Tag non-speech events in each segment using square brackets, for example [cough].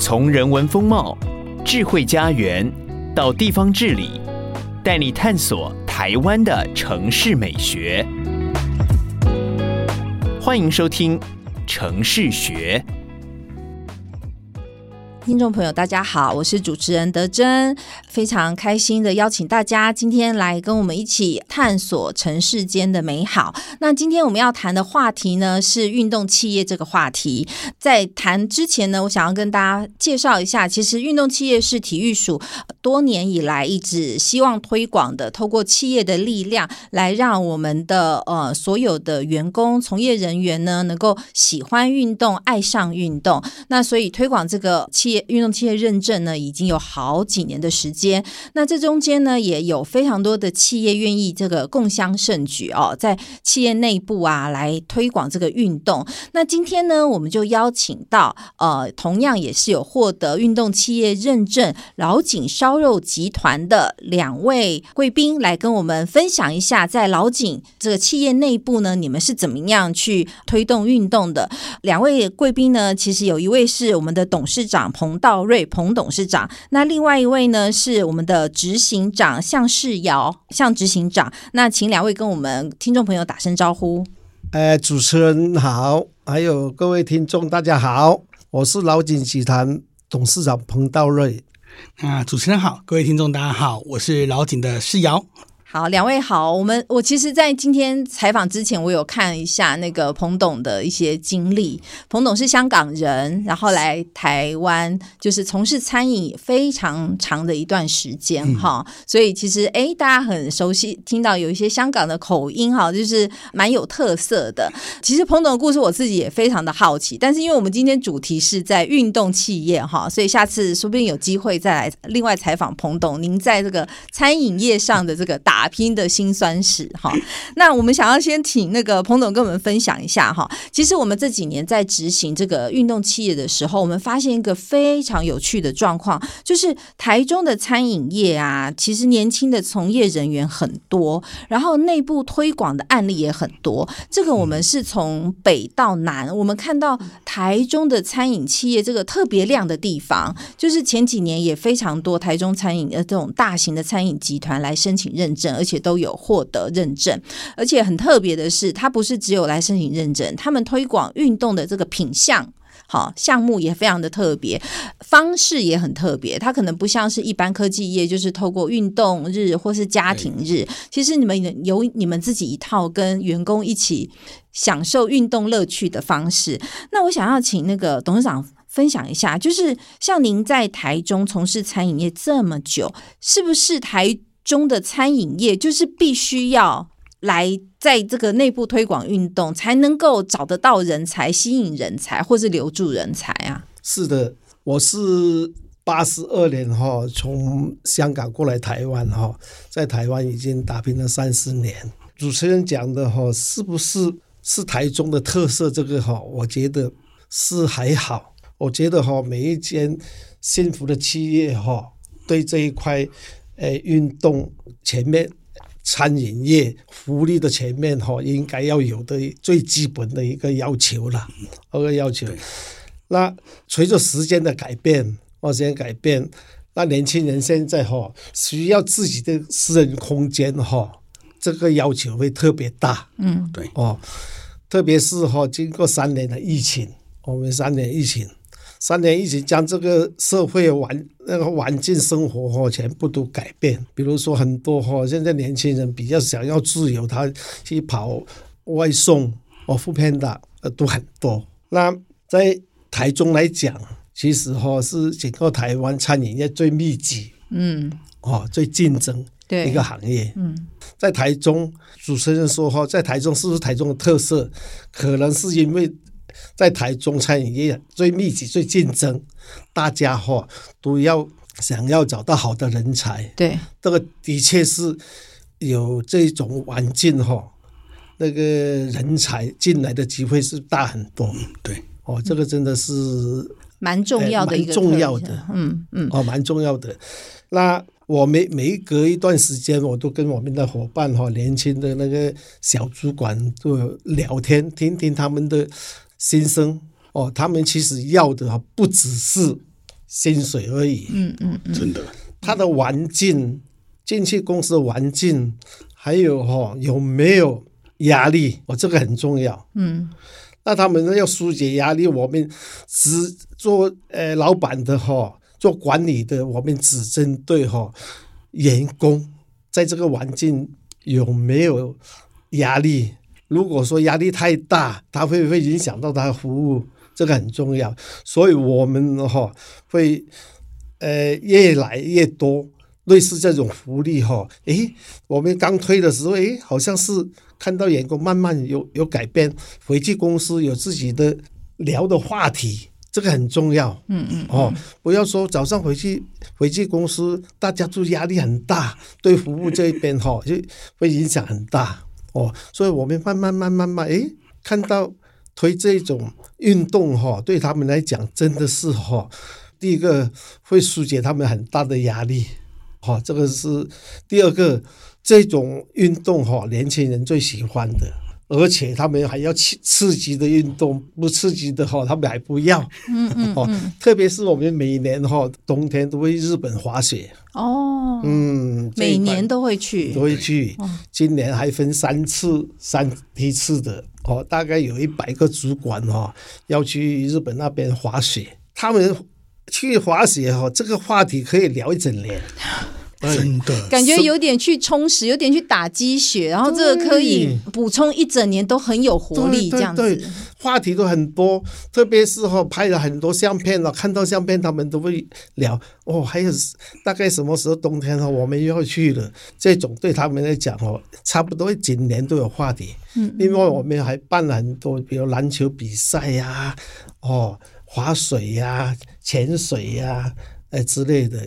从人文风貌、智慧家园到地方治理，带你探索台湾的城市美学。欢迎收听《城市学》。听众朋友，大家好，我是主持人德珍，非常开心的邀请大家今天来跟我们一起探索城市间的美好。那今天我们要谈的话题呢，是运动企业这个话题。在谈之前呢，我想要跟大家介绍一下，其实运动企业是体育署多年以来一直希望推广的，透过企业的力量来让我们的呃所有的员工、从业人员呢，能够喜欢运动、爱上运动。那所以推广这个企业。运动企业认证呢，已经有好几年的时间。那这中间呢，也有非常多的企业愿意这个共襄盛举哦，在企业内部啊来推广这个运动。那今天呢，我们就邀请到呃，同样也是有获得运动企业认证老井烧肉集团的两位贵宾来跟我们分享一下，在老井这个企业内部呢，你们是怎么样去推动运动的？两位贵宾呢，其实有一位是我们的董事长彭。彭道瑞，彭董事长。那另外一位呢，是我们的执行长向世尧，向执行长。那请两位跟我们听众朋友打声招呼。呃，主持人好，还有各位听众，大家好，我是老井集团董事长彭道瑞。啊，主持人好，各位听众大家好，我是老井的世尧。好，两位好。我们我其实，在今天采访之前，我有看一下那个彭董的一些经历。彭董是香港人，然后来台湾，就是从事餐饮非常长的一段时间哈、嗯。所以其实，哎，大家很熟悉，听到有一些香港的口音哈，就是蛮有特色的。其实彭董的故事，我自己也非常的好奇。但是因为我们今天主题是在运动企业哈，所以下次说不定有机会再来另外采访彭董。您在这个餐饮业上的这个大打拼的辛酸史哈，那我们想要先请那个彭总跟我们分享一下哈。其实我们这几年在执行这个运动企业的时候，我们发现一个非常有趣的状况，就是台中的餐饮业啊，其实年轻的从业人员很多，然后内部推广的案例也很多。这个我们是从北到南，我们看到台中的餐饮企业这个特别亮的地方，就是前几年也非常多台中餐饮呃这种大型的餐饮集团来申请认证。而且都有获得认证，而且很特别的是，它不是只有来申请认证，他们推广运动的这个品项，好项目也非常的特别，方式也很特别。它可能不像是一般科技业，就是透过运动日或是家庭日，其实你们有你们自己一套跟员工一起享受运动乐趣的方式。那我想要请那个董事长分享一下，就是像您在台中从事餐饮业这么久，是不是台中的餐饮业就是必须要来在这个内部推广运动，才能够找得到人才、吸引人才，或是留住人才啊？是的，我是八十二年哈从香港过来台湾哈，在台湾已经打拼了三十年。主持人讲的哈，是不是是台中的特色？这个哈，我觉得是还好。我觉得哈，每一间幸福的企业哈，对这一块。诶，运动前面，餐饮业福利的前面哈，应该要有的最基本的一个要求了，一个要求。那随着时间的改变，时间改变，那年轻人现在哈需要自己的私人空间哈，这个要求会特别大。嗯，对哦，特别是哈经过三年的疫情，我们三年疫情。三年疫情将这个社会环那个环境生活哈全部都改变。比如说很多哈现在年轻人比较想要自由，他去跑外送哦，foodpanda 呃都很多。那在台中来讲，其实哈是整个台湾餐饮业最密集，嗯，哦最竞争一个行业。嗯，在台中，主持人说哈，在台中是不是台中的特色？可能是因为。在台中餐饮业最密集、最竞争，大家哈都要想要找到好的人才。对，这个的确是有这种环境哈，那个人才进来的机会是大很多。对，哦，这个真的是蛮重要的一个，重要的，嗯嗯，哦，蛮重要的。那我每每隔一段时间，我都跟我们的伙伴哈，年轻的那个小主管都有聊天，听听他们的心声。哦，他们其实要的不只是薪水而已。嗯嗯嗯，真的，他的环境，进去公司的环境，还有哈有没有压力，哦，这个很重要。嗯，那他们要疏解压力，我们只做呃老板的哈。做管理的，我们只针对哈员工在这个环境有没有压力。如果说压力太大，它会不会影响到他的服务，这个很重要。所以我们哈会呃越来越多类似这种福利哈。诶，我们刚推的时候，诶，好像是看到员工慢慢有有改变，回去公司有自己的聊的话题。这个很重要，嗯嗯，哦，不要说早上回去回去公司，大家就压力很大，对服务这一边哈就会影响很大，哦，所以我们慢慢慢慢慢，诶，看到推这种运动哈，对他们来讲真的是哈，第一个会疏解他们很大的压力，哈，这个是第二个，这种运动哈，年轻人最喜欢的。而且他们还要刺刺激的运动，不刺激的哈，他们还不要。嗯嗯，嗯特别是我们每年哈冬天都会日本滑雪。哦。嗯，每年都会去。都会去。今年还分三次、三批次的哦，大概有一百个主管哈要去日本那边滑雪。他们去滑雪哈，这个话题可以聊一整年。真的感觉有点去充实，有点去打鸡血，然后这个可以补充一整年都很有活力，这样子。对，话题都很多，特别是哈拍了很多相片了，看到相片他们都会聊哦。还有大概什么时候冬天哈，我们又要去了。这种对他们来讲哦，差不多整年都有话题。嗯。另外我们还办了很多，比如篮球比赛呀，哦，划水呀、潜水呀，哎之类的。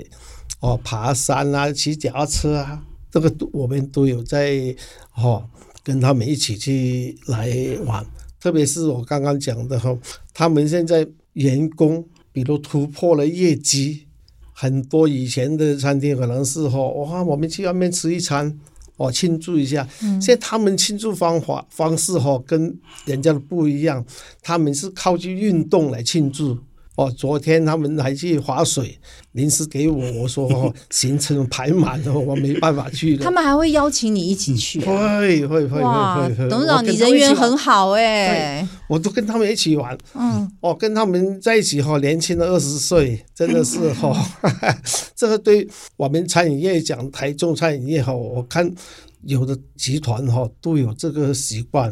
哦，爬山啊，骑脚踏车啊，这个都我们都有在哦，跟他们一起去来玩。特别是我刚刚讲的哈，他们现在员工，比如突破了业绩，很多以前的餐厅可能是哈，哇，我们去外面吃一餐，哦，庆祝一下。现在他们庆祝方法方式哈，跟人家的不一样，他们是靠去运动来庆祝。哦，昨天他们还去划水，临时给我我说哦，[laughs] 行程排满了，我没办法去了。他们还会邀请你一起去、啊？会会会会会。董事长，你人缘很好哎、欸。我都跟他们一起玩。嗯。哦，跟他们在一起哈，年轻的二十岁，真的是哈，[laughs] 这个对我们餐饮业讲，台中餐饮业哈，我看有的集团哈都有这个习惯。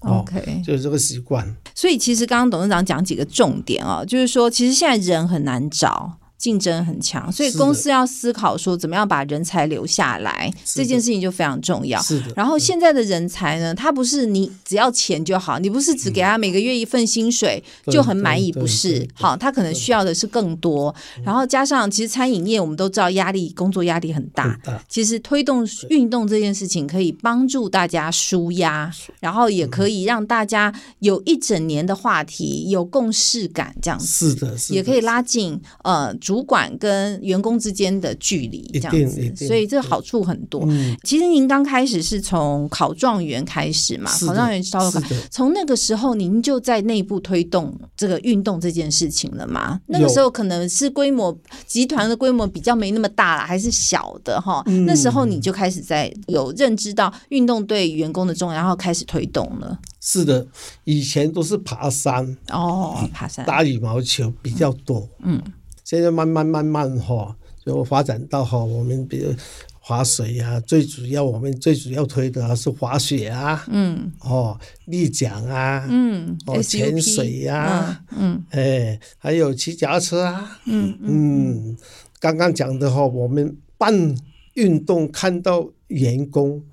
OK，哦，就是这个习惯。所以其实刚刚董事长讲几个重点啊，就是说其实现在人很难找。竞争很强，所以公司要思考说怎么样把人才留下来，这件事情就非常重要。是的。然后现在的人才呢，他不是你只要钱就好，你不是只给他每个月一份薪水就很满意，不是？好，他可能需要的是更多。然后加上，其实餐饮业我们都知道压力，工作压力很大。其实推动运动这件事情可以帮助大家舒压，然后也可以让大家有一整年的话题，有共识感，这样子。是的，是的。也可以拉近呃。主管跟员工之间的距离这样子，所以这个好处很多。嗯、其实您刚开始是从考状元开始嘛，考状元稍微从那个时候您就在内部推动这个运动这件事情了吗？那个时候可能是规模集团的规模比较没那么大了，还是小的哈？嗯、那时候你就开始在有认知到运动对员工的重要，然后开始推动了。是的，以前都是爬山哦，爬山打羽毛球比较多，嗯。嗯现在慢慢慢慢哈，就发展到哈，我们比如滑水呀，最主要我们最主要推的是滑雪啊，嗯，哦，立桨啊，嗯，哦，潜水呀，嗯，哎，还有骑脚踏车啊，嗯嗯，刚刚讲的哈，我们办运动看到员工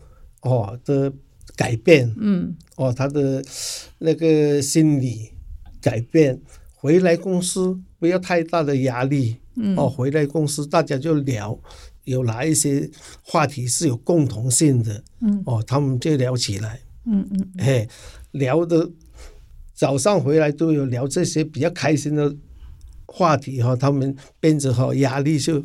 哦的改变，嗯，哦，他的那个心理。改变，回来公司不要太大的压力。嗯，哦，回来公司大家就聊，有哪一些话题是有共同性的。嗯，哦，他们就聊起来。嗯嗯，嘿，聊的早上回来都有聊这些比较开心的话题哈，他们变着哈压力就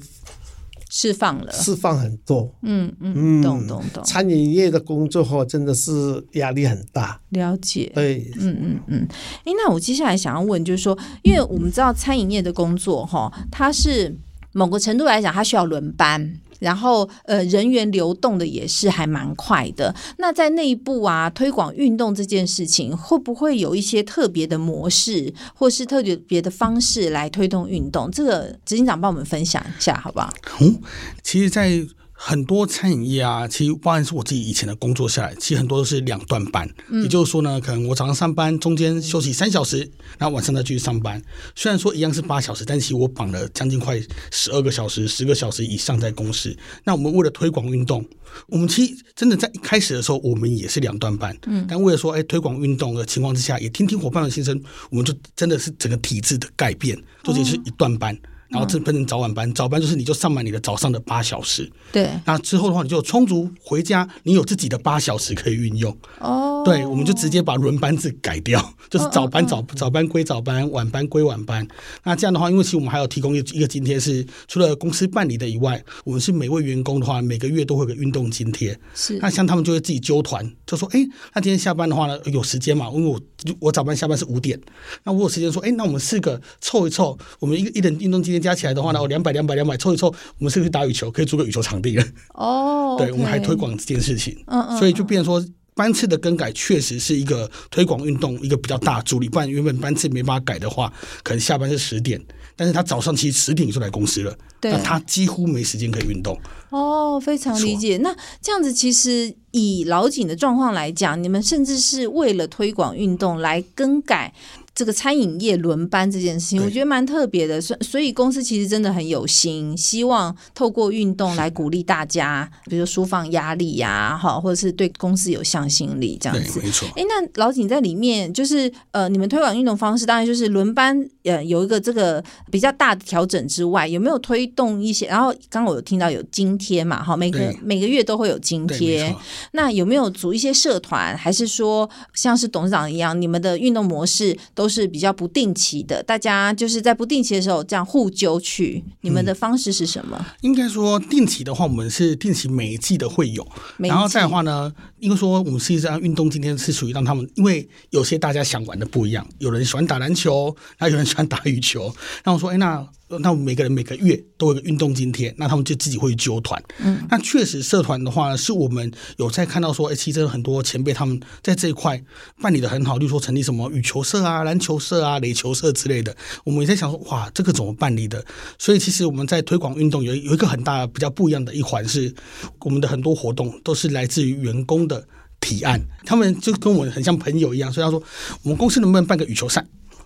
释放了，释放很多。嗯嗯，懂懂懂。餐饮业的工作哈，真的是压力很大。了解。对，嗯嗯嗯。哎，那我接下来想要问，就是说，因为我们知道餐饮业的工作哈，它是某个程度来讲，它需要轮班。然后，呃，人员流动的也是还蛮快的。那在内部啊，推广运动这件事情，会不会有一些特别的模式，或是特别的方式来推动运动？这个执行长帮我们分享一下，好不好？嗯，其实，在很多餐饮业啊，其实包含是我自己以前的工作下来，其实很多都是两段班。嗯、也就是说呢，可能我早上上班，中间休息三小时，然后晚上再继续上班。虽然说一样是八小时，但其实我绑了将近快十二个小时、十个小时以上在公司。那我们为了推广运动，我们其实真的在一开始的时候，我们也是两段班。嗯，但为了说，哎，推广运动的情况之下，也听听伙伴的心声，我们就真的是整个体制的改变，就只是一段班。哦然后这分成早晚班，早班就是你就上满你的早上的八小时，对。那之后的话，你就充足回家，你有自己的八小时可以运用。哦。对，我们就直接把轮班制改掉，就是早班早早班归早班，晚班归晚班。那这样的话，因为其实我们还有提供一个一个津贴，是除了公司办理的以外，我们是每位员工的话，每个月都会有个运动津贴。是。那像他们就会自己揪团，就说：“哎，那今天下班的话呢，有时间嘛？因为我我早班下班是五点，那我有时间说，哎，那我们四个凑一凑，我们一个一人运动津贴加起来的话呢，我两百两百两百凑一凑，我们是不是去打羽球？可以租个羽球场地了。哦，[laughs] 对，我们还推广这件事情。嗯嗯。所以就变成说。班次的更改确实是一个推广运动一个比较大的助力，不然原本班次没办法改的话，可能下班是十点，但是他早上其实十点就来公司了，对，那他几乎没时间可以运动。哦，非常理解。那这样子其实以老井的状况来讲，你们甚至是为了推广运动来更改。这个餐饮业轮班这件事情，我觉得蛮特别的。所所以公司其实真的很有心，希望透过运动来鼓励大家，比如说舒放压力呀、啊，哈，或者是对公司有向心力这样子。没错。哎，那老井在里面，就是呃，你们推广运动方式，当然就是轮班，呃，有一个这个比较大的调整之外，有没有推动一些？然后刚刚我有听到有津贴嘛，哈，每个每个月都会有津贴。那有没有组一些社团，还是说像是董事长一样，你们的运动模式都都是比较不定期的，大家就是在不定期的时候这样互揪去。你们的方式是什么？嗯、应该说定期的话，我们是定期每一季的会有。然后再的话呢，因为说我们实际上运动今天是属于让他们，因为有些大家想玩的不一样，有人喜欢打篮球，然后有人喜欢打羽球。然后我说，哎，那。那我们每个人每个月都有个运动津贴，那他们就自己会去揪团。嗯，那确实社团的话呢，是我们有在看到说，哎，其实很多前辈他们在这一块办理的很好，例如说成立什么羽球社啊、篮球社啊、垒球社之类的。我们也在想说，哇，这个怎么办理的？所以其实我们在推广运动有有一个很大比较不一样的一环是，我们的很多活动都是来自于员工的提案，他们就跟我们很像朋友一样，所以他说，我们公司能不能办个羽球赛？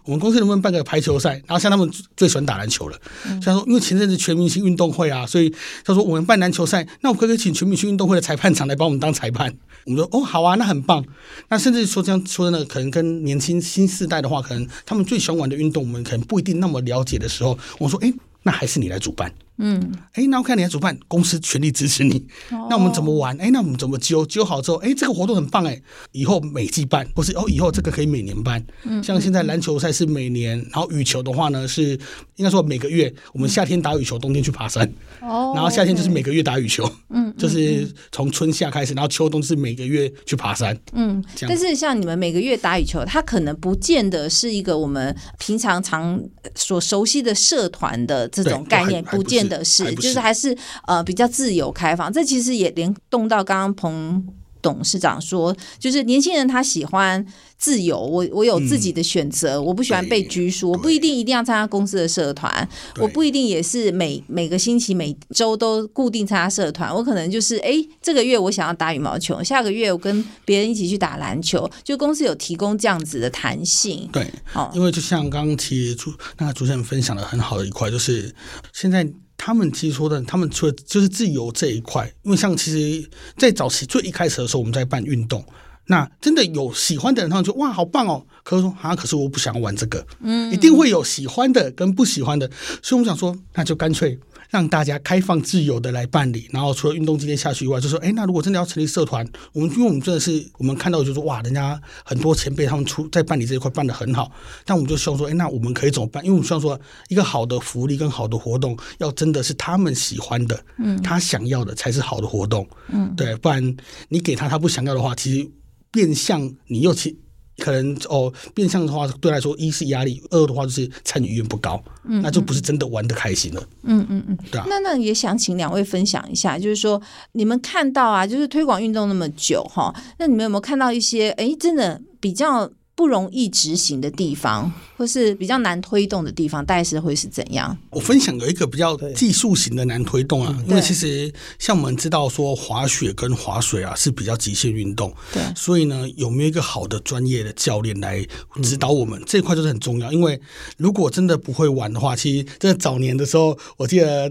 我们公司能不能办个排球赛？然后像他们最喜欢打篮球了，像说因为前阵子全明星运动会啊，所以他说我们办篮球赛，那我可不可以请全明星运动会的裁判长来帮我们当裁判？[laughs] 我们说哦好啊，那很棒。那甚至说这样说的呢，可能跟年轻新世代的话，可能他们最喜欢玩的运动，我们可能不一定那么了解的时候，我说哎，那还是你来主办。嗯，哎，那我看你来主办，公司全力支持你。那我们怎么玩？哎，那我们怎么揪？揪好之后，哎，这个活动很棒，哎，以后每季办，不是哦，以后这个可以每年办。嗯，像现在篮球赛是每年，然后羽球的话呢是应该说每个月。我们夏天打羽球，冬天去爬山。哦，然后夏天就是每个月打羽球。嗯，就是从春夏开始，然后秋冬是每个月去爬山。嗯，但是像你们每个月打羽球，它可能不见得是一个我们平常常所熟悉的社团的这种概念，不见。的是，就是还是呃比较自由开放，这其实也联动到刚刚彭董事长说，就是年轻人他喜欢自由，我我有自己的选择，嗯、我不喜欢被拘束，我不一定一定要参加公司的社团，我不一定也是每每个星期每周都固定参加社团，我可能就是哎这个月我想要打羽毛球，下个月我跟别人一起去打篮球，就公司有提供这样子的弹性。对，哦，因为就像刚刚其实主那个主持人分享的很好的一块，就是现在。他们其实说的，他们除了就是自由这一块，因为像其实，在早期最一开始的时候，我们在办运动，那真的有喜欢的人，他们就哇，好棒哦。可是说啊，可是我不想玩这个。嗯，一定会有喜欢的跟不喜欢的，所以我们想说，那就干脆。让大家开放自由的来办理，然后除了运动今天下去以外，就说，哎，那如果真的要成立社团，我们因为我们真的是我们看到就是说，哇，人家很多前辈他们出在办理这一块办得很好，但我们就希望说，哎，那我们可以怎么办？因为我们希望说，一个好的福利跟好的活动，要真的是他们喜欢的，嗯，他想要的才是好的活动，嗯，对，不然你给他他不想要的话，其实变相你又其。可能哦，变相的话，对来说，一是压力，二的话就是参与意愿不高，嗯，那就不是真的玩的开心了。嗯嗯嗯，对啊。那那也想请两位分享一下，就是说你们看到啊，就是推广运动那么久哈，那你们有没有看到一些哎，真的比较不容易执行的地方？或是比较难推动的地方，大概是会是怎样？我分享有一个比较技术型的难推动啊，因为其实像我们知道说滑雪跟滑水啊是比较极限运动，对，所以呢，有没有一个好的专业的教练来指导我们、嗯、这一块就是很重要。因为如果真的不会玩的话，其实真的早年的时候，我记得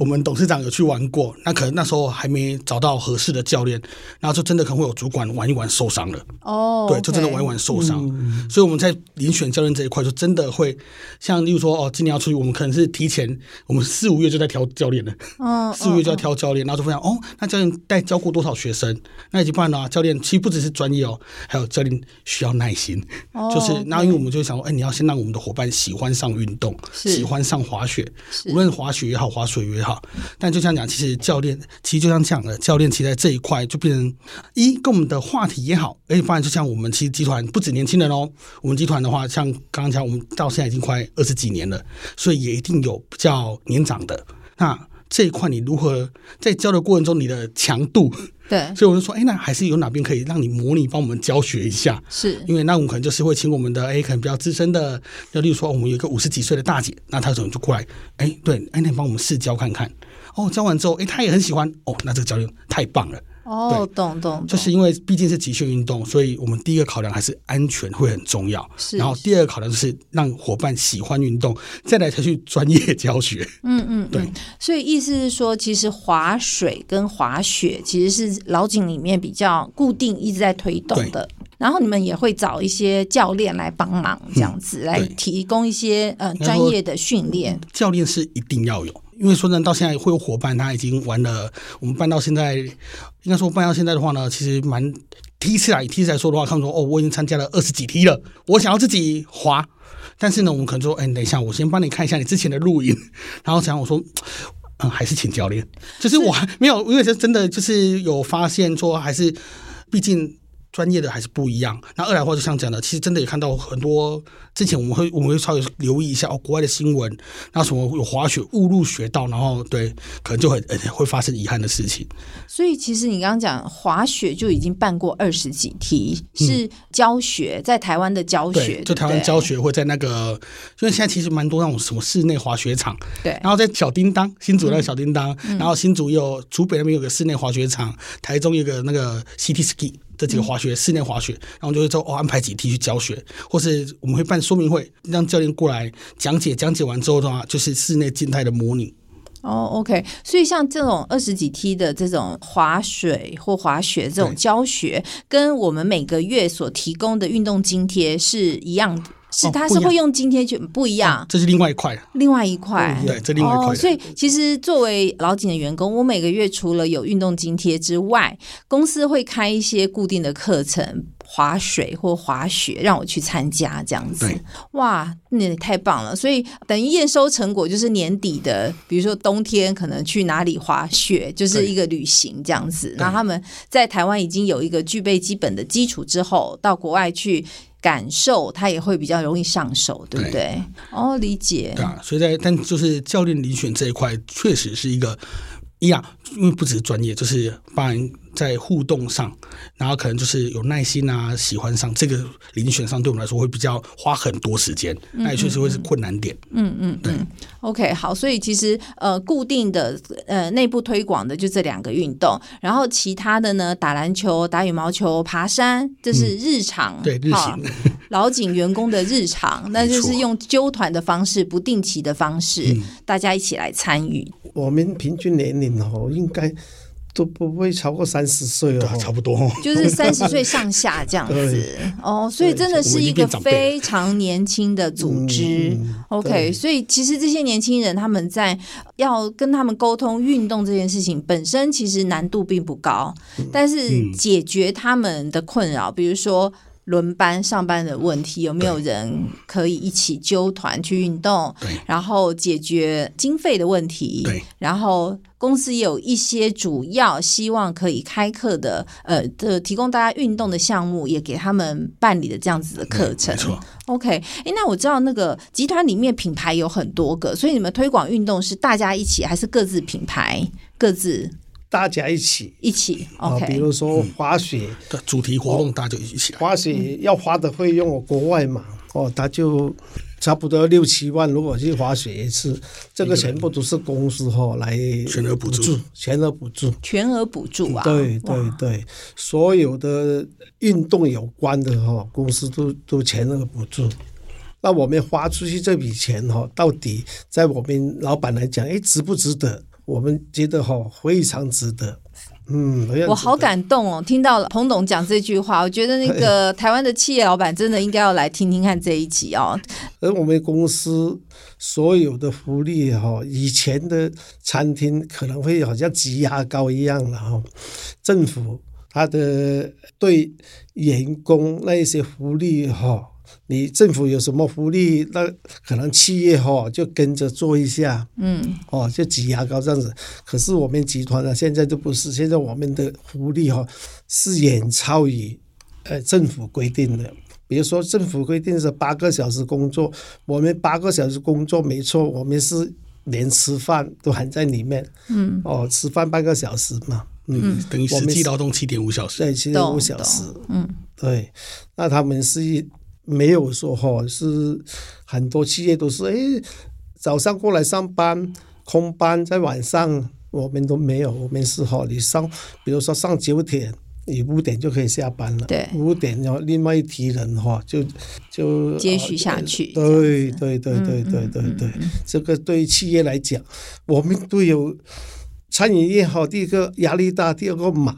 我们董事长有去玩过，那可能那时候还没找到合适的教练，然后就真的可能会有主管玩一玩受伤了。哦，对，就真的玩一玩受伤。嗯、所以我们在遴选教练这一块。就真的会像，例如说哦，今年要出去，我们可能是提前，我们四五月就在挑教练了。哦，[laughs] 四五月就要挑教练，然后就分享哦，那教练带教过多少学生？那已经办了啊。教练其实不只是专业哦，还有教练需要耐心。哦，就是那因为我们就想说，哎，你要先让我们的伙伴喜欢上运动，喜欢上滑雪，无论滑雪也好，滑水也好。但就像讲，其实教练其实就像这样的，教练其实在这一块就变成一跟我们的话题也好，而且发现就像我们其实集团不止年轻人哦，我们集团的话，像刚刚。像我们到现在已经快二十几年了，所以也一定有比较年长的。那这一块你如何在教的过程中，你的强度？对，[laughs] 所以我就说，哎，那还是有哪边可以让你模拟帮我们教学一下？是因为那我们可能就是会请我们的，哎，可能比较资深的，就例如说我们有一个五十几岁的大姐，那她可能就过来，哎，对，哎，那你帮我们试教看看。哦，教完之后，哎，她也很喜欢。哦，那这个教练太棒了。哦，懂懂，就是因为毕竟是极限运动，所以我们第一个考量还是安全会很重要。是，然后第二个考量就是让伙伴喜欢运动，再来才去专业教学。嗯嗯，对。所以意思是说，其实滑水跟滑雪其实是老井里面比较固定一直在推动的。然后你们也会找一些教练来帮忙，这样子来提供一些呃专业的训练。教练是一定要有。因为说呢，到现在会有伙伴，他已经玩了。我们办到现在，应该说办到现在的话呢，其实蛮第一次来，第一次来说的话，他们说哦，我已经参加了二十几梯了，我想要自己滑。但是呢，我们可能说，哎，等一下，我先帮你看一下你之前的录影。然后想我说，嗯，还是请教练。就是我还没有，因为是真的就是有发现说，还是毕竟。专业的还是不一样。那二来的话，就像讲的，其实真的也看到很多。之前我们会我们会稍微留意一下哦，国外的新闻，那什么有滑雪误入雪道，然后对，可能就很会发生遗憾的事情。所以其实你刚刚讲滑雪就已经办过二十几梯，是教学、嗯、在台湾的教学，就台湾教学会在那个，因为现在其实蛮多那种什么室内滑雪场，对，然后在小叮当新竹那个小叮当，嗯、然后新竹有竹北那边有个室内滑雪场，台中有个那个 City Ski。这几个滑雪、嗯、室内滑雪，然后就会说哦，安排几梯去教学，或是我们会办说明会，让教练过来讲解。讲解完之后的话，就是室内静态的模拟。哦，OK。所以像这种二十几梯的这种滑水或滑雪这种教学，跟我们每个月所提供的运动津贴是一样的。是，他是会用津贴去不一样，这是另外一块，另外一块，对，这另外一块。所以其实作为老井的员工，我每个月除了有运动津贴之外，公司会开一些固定的课程，滑水或滑雪，让我去参加这样子。哇，那也太棒了！所以等于验收成果就是年底的，比如说冬天可能去哪里滑雪，就是一个旅行这样子。然后他们在台湾已经有一个具备基本的基础之后，到国外去。感受他也会比较容易上手，对不对？对哦，理解。对啊，所以在但就是教练遴选这一块，确实是一个一样，因为不只是专业，就是帮人。在互动上，然后可能就是有耐心啊，喜欢上这个遴选上，对我们来说会比较花很多时间，嗯嗯嗯，那也确实会是困难点。嗯嗯，对。OK，好，所以其实呃，固定的呃内部推广的就这两个运动，然后其他的呢，打篮球、打羽毛球、爬山，这是日常。嗯、对，日常。老警员工的日常，[laughs] 那就是用纠团的方式，不定期的方式，嗯、大家一起来参与。我们平均年龄哦，应该。都不会超过三十岁哦，差不多，[laughs] 就是三十岁上下这样子。哦，所以真的是一个非常年轻的组织。嗯、OK，所以其实这些年轻人他们在要跟他们沟通运动这件事情本身其实难度并不高，嗯、但是解决他们的困扰，比如说。轮班上班的问题，有没有人可以一起揪团去运动？对，然后解决经费的问题。对，然后公司也有一些主要希望可以开课的，呃，的提供大家运动的项目，也给他们办理的这样子的课程。没错。OK，哎，那我知道那个集团里面品牌有很多个，所以你们推广运动是大家一起，还是各自品牌各自？大家一起一起啊，比如说滑雪的主题活动，大家就一起。滑雪要花的费用，国外嘛，哦，他就差不多六七万。如果去滑雪一次，这个全部都是公司哈来全额补助，全额补助，全额补助啊！对对对，所有的运动有关的哈，公司都都全额补助。那我们花出去这笔钱哈，到底在我们老板来讲，哎，值不值得？我们觉得哈非常值得，嗯，我好感动哦！听到彭董讲这句话，我觉得那个台湾的企业老板真的应该要来听听看这一集哦。而我们公司所有的福利哈，以前的餐厅可能会好像挤牙膏一样的哈，政府他的对员工那一些福利哈。你政府有什么福利，那可能企业哈就跟着做一下，嗯，哦，就挤牙膏这样子。可是我们集团呢，现在就不是，现在我们的福利哈是远超于呃政府规定的。比如说政府规定是八个小时工作，我们八个小时工作没错，我们是连吃饭都含在里面，嗯，哦，吃饭半个小时嘛，嗯，等于实际劳动七点五小时，对，七点五小时，嗯，对，那他们是。没有说哈，是很多企业都是哎，早上过来上班，空班在晚上，我们都没有。我们是哈，你上，比如说上九点，你五点就可以下班了。对，五点然后另外一批人哈，就就接续下去。对对对对对对对，对，这个对企业来讲，我们都有餐饮业哈，第一个压力大，第二个忙。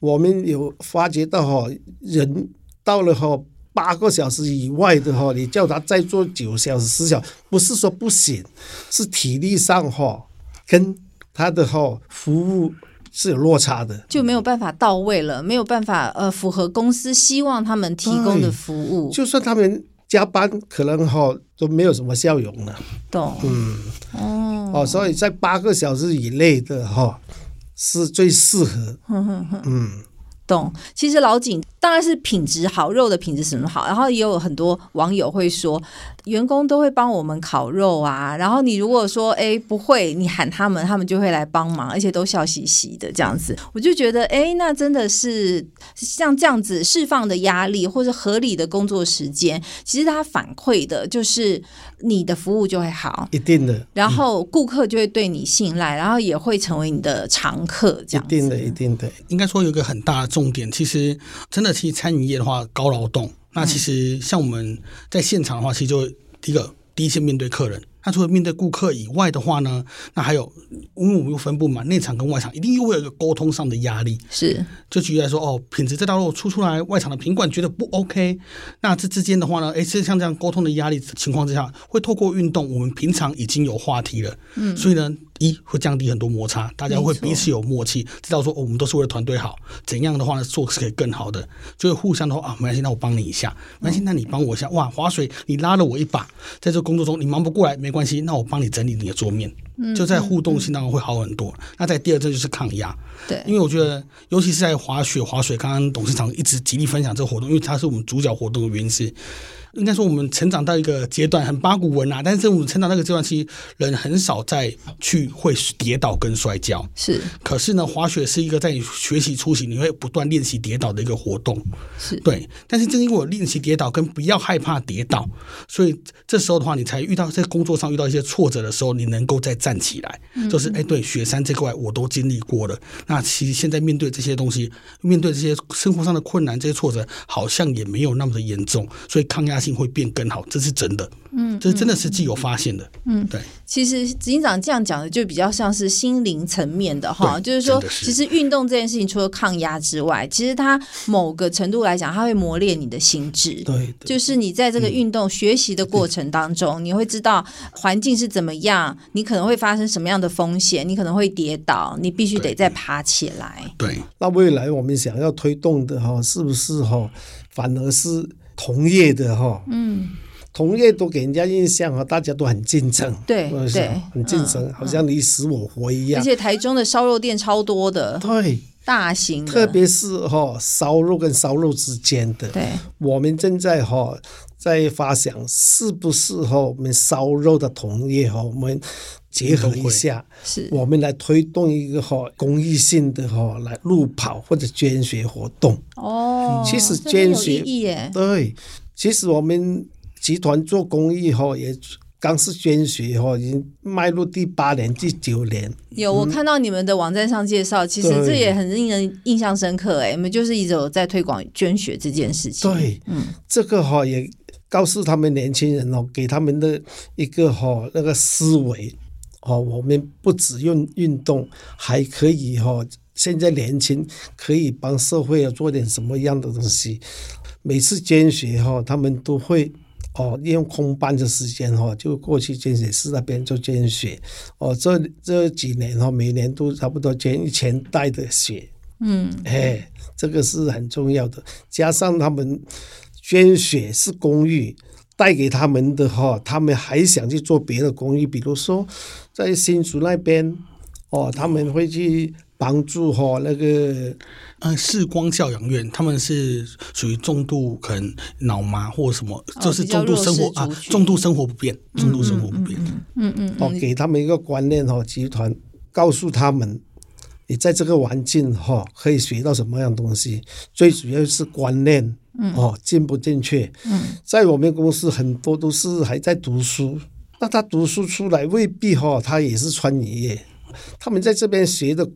我们有发觉到哈，人到了哈。八个小时以外的哈，你叫他再做九小时、十小时，不是说不行，是体力上哈跟他的哈服务是有落差的，就没有办法到位了，没有办法呃符合公司希望他们提供的服务。就算他们加班，可能哈都没有什么效用了。懂，嗯，哦，哦，所以在八个小时以内的哈是最适合。嗯。懂，其实老井当然是品质好，肉的品质什么好，然后也有很多网友会说，员工都会帮我们烤肉啊，然后你如果说哎不会，你喊他们，他们就会来帮忙，而且都笑嘻嘻的这样子，我就觉得哎，那真的是像这样子释放的压力，或者合理的工作时间，其实他反馈的就是你的服务就会好，一定的，然后顾客就会对你信赖，然后也会成为你的常客，这样，一定的，一定的，应该说有一个很大的。重点其实真的，其实餐饮业的话高劳动。那其实像我们在现场的话，其实就第一个第一线面对客人。那除了面对顾客以外的话呢，那还有，因为我们又分布嘛，内场跟外场一定又会有一个沟通上的压力。是，就举例来说，哦，品质这道路出出来，外场的品管觉得不 OK，那这之间的话呢，哎，其实像这样沟通的压力情况之下，会透过运动，我们平常已经有话题了，嗯，所以呢，一会降低很多摩擦，大家会彼此有默契，知道说，哦，我们都是为了团队好，怎样的话呢，做是可以更好的，就会互相的话啊，没关系，那我帮你一下，没关系，那你帮我一下，哇，划水，你拉了我一把，在这工作中你忙不过来，没关系，那我帮你整理你的桌面，就在互动性当中会好很多。嗯嗯嗯、那在第二，这就是抗压，对，因为我觉得，尤其是在滑雪、滑水，刚刚董事长一直极力分享这个活动，因为它是我们主角活动的原因是。应该说，我们成长到一个阶段很八股文啊，但是我们成长那个阶段，其实人很少再去会跌倒跟摔跤。是，可是呢，滑雪是一个在你学习初期，你会不断练习跌倒的一个活动。是对，但是正因为我练习跌倒跟不要害怕跌倒，所以这时候的话，你才遇到在工作上遇到一些挫折的时候，你能够再站起来。嗯、就是哎，对，雪山这块我都经历过了。那其实现在面对这些东西，面对这些生活上的困难，这些挫折好像也没有那么的严重，所以抗压。性会变更好，这是真的。嗯，这真的是既有发现的。嗯，对。其实执行长这样讲的就比较像是心灵层面的哈，就是说，其实运动这件事情除了抗压之外，其实它某个程度来讲，它会磨练你的心智。对，就是你在这个运动学习的过程当中，你会知道环境是怎么样，你可能会发生什么样的风险，你可能会跌倒，你必须得再爬起来。对，那未来我们想要推动的哈，是不是哈，反而是同业的哈？嗯。同业都给人家印象啊，大家都很竞争，对对，很竞争，嗯、好像你死我活一样。而且台中的烧肉店超多的，对，大型的，特别是哈烧肉跟烧肉之间的，对，我们正在哈在发想，是不是哈我们烧肉的同业哈，我们结合一下，是，我们来推动一个哈公益性的哈来路跑或者捐血活动。哦，其实捐血，对，其实我们。集团做公益哈，也刚是捐血哈，已经迈入第八年、第九年。有我看到你们的网站上介绍，其实这也很令人印象深刻哎，你们就是一直有在推广捐血这件事情。对，嗯，这个哈也告诉他们年轻人哦，给他们的一个哈那个思维哦，我们不只用运动，还可以哈，现在年轻可以帮社会要做点什么样的东西。每次捐血哈，他们都会。哦，利用空班的时间哈，就过去捐血室那边做捐血。哦，这这几年哈，每年都差不多捐一千袋的血。嗯，哎，这个是很重要的。加上他们捐血是公益，带给他们的哈，他们还想去做别的公益，比如说在新竹那边，哦，他们会去。帮助哈那个呃视光教养院，他们是属于重度可能脑麻或什么，就是重度生活啊，重度生活不便，重度生活不便。嗯嗯，哦，给他们一个观念哈，集团告诉他们，你在这个环境哈可以学到什么样东西，最主要是观念，哦，正不正确？嗯，在我们公司很多都是还在读书，那他读书出来未必哈，他也是穿越业。他们在这边学的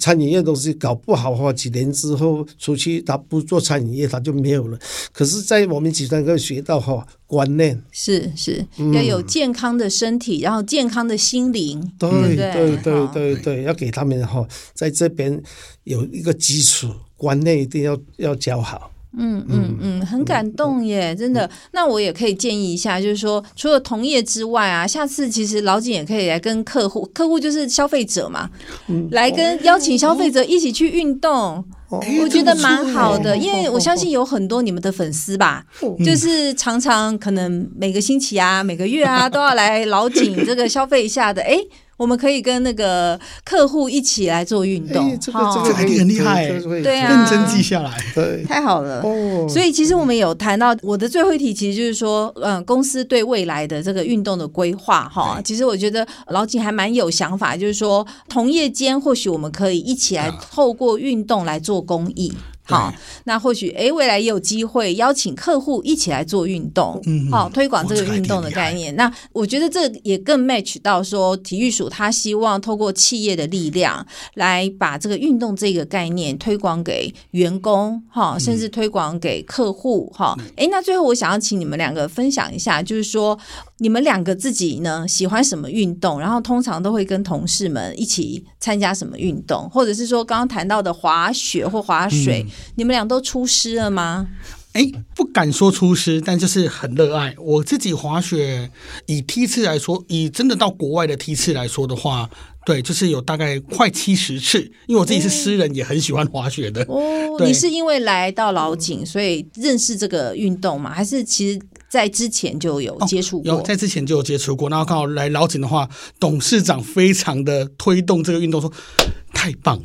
餐饮业东西，搞不好哈，几年之后出去，他不做餐饮业，他就没有了。可是，在我们集团可以学到哈观念，是是要有健康的身体，嗯、然后健康的心灵，对对对对对对，要给他们哈，在这边有一个基础观念，一定要要教好。嗯嗯嗯，很感动耶，真的。那我也可以建议一下，就是说，除了同业之外啊，下次其实老景也可以来跟客户，客户就是消费者嘛，嗯、来跟邀请消费者一起去运动，哦、我觉得蛮好的，因为我相信有很多你们的粉丝吧，哦、就是常常可能每个星期啊、每个月啊都要来老井这个消费一下的，哎。我们可以跟那个客户一起来做运动，欸、这个这个还很厉害，对啊，认真记下来，对，太好了。哦，所以其实我们有谈到我的最后一题，其实就是说，嗯，公司对未来的这个运动的规划，哈，其实我觉得老景还蛮有想法，就是说，同业间或许我们可以一起来透过运动来做公益。好，那或许诶，未来也有机会邀请客户一起来做运动，嗯，好，推广这个运动的概念。那我觉得这也更 match 到说，体育署他希望透过企业的力量来把这个运动这个概念推广给员工，哈，甚至推广给客户，哈。诶，那最后我想要请你们两个分享一下，就是说。你们两个自己呢，喜欢什么运动？然后通常都会跟同事们一起参加什么运动？或者是说刚刚谈到的滑雪或滑水，嗯、你们俩都出师了吗？哎，不敢说出师，但就是很热爱。我自己滑雪，以梯次来说，以真的到国外的梯次来说的话，对，就是有大概快七十次。因为我自己是诗人，也很喜欢滑雪的。哦，你是因为来到老井，所以认识这个运动吗？还是其实？在之前就有接触过，哦，有在之前就有接触过，然后刚好来老井的话，董事长非常的推动这个运动，说太棒了，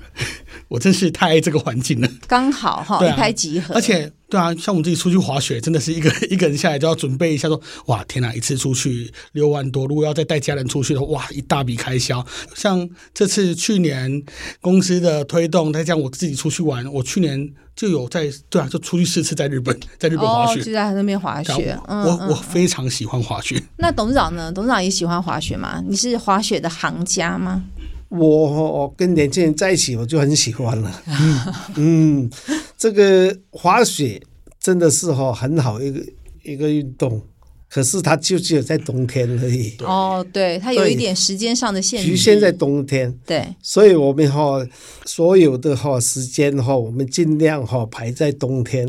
我真是太爱这个环境了，刚好哈，一拍即合，而且。对啊，像我们自己出去滑雪，真的是一个 [laughs] 一个人下来就要准备一下说，说哇天哪，一次出去六万多，如果要再带家人出去的话，哇一大笔开销。像这次去年公司的推动，再加上我自己出去玩，我去年就有在对啊，就出去四次在日本，[laughs] 在日本滑雪，哦、就在那边滑雪。我、嗯、我，我非常喜欢滑雪。那董事长呢？董事长也喜欢滑雪吗？你是滑雪的行家吗？我跟年轻人在一起，我就很喜欢了。[laughs] 嗯，这个滑雪真的是哈很好一个一个运动。可是它就只有在冬天而已。哦，对，它有一点时间上的限制，局限在冬天。对，所以我们哈所有的哈时间哈，我们尽量哈排在冬天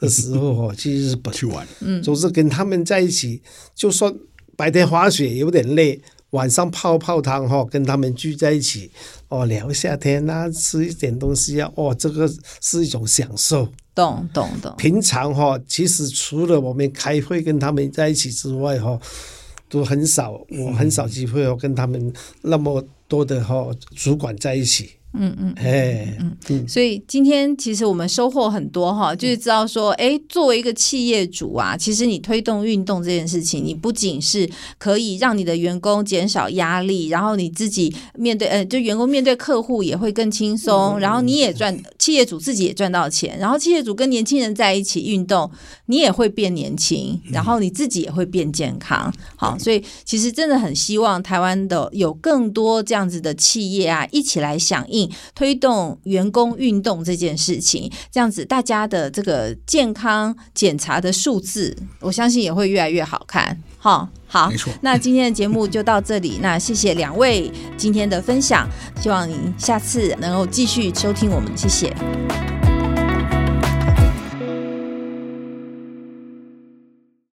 的时候哈去日本去玩。嗯，总是跟他们在一起，就算白天滑雪有点累，晚上泡泡汤哈，跟他们聚在一起哦，聊一下天啊，吃一点东西啊，哦，这个是一种享受。懂懂懂。平常哈，其实除了我们开会跟他们在一起之外哈，都很少，我很少机会哦跟他们那么多的哈主管在一起。嗯嗯，哎，嗯，所以今天其实我们收获很多哈，就是知道说，哎，作为一个企业主啊，其实你推动运动这件事情，你不仅是可以让你的员工减少压力，然后你自己面对，呃，就员工面对客户也会更轻松，然后你也赚，企业主自己也赚到钱，然后企业主跟年轻人在一起运动，你也会变年轻，然后你自己也会变健康。好，所以其实真的很希望台湾的有更多这样子的企业啊，一起来响应。推动员工运动这件事情，这样子大家的这个健康检查的数字，我相信也会越来越好看。好，好，没错。那今天的节目就到这里，那谢谢两位今天的分享，希望您下次能够继续收听我们，谢谢。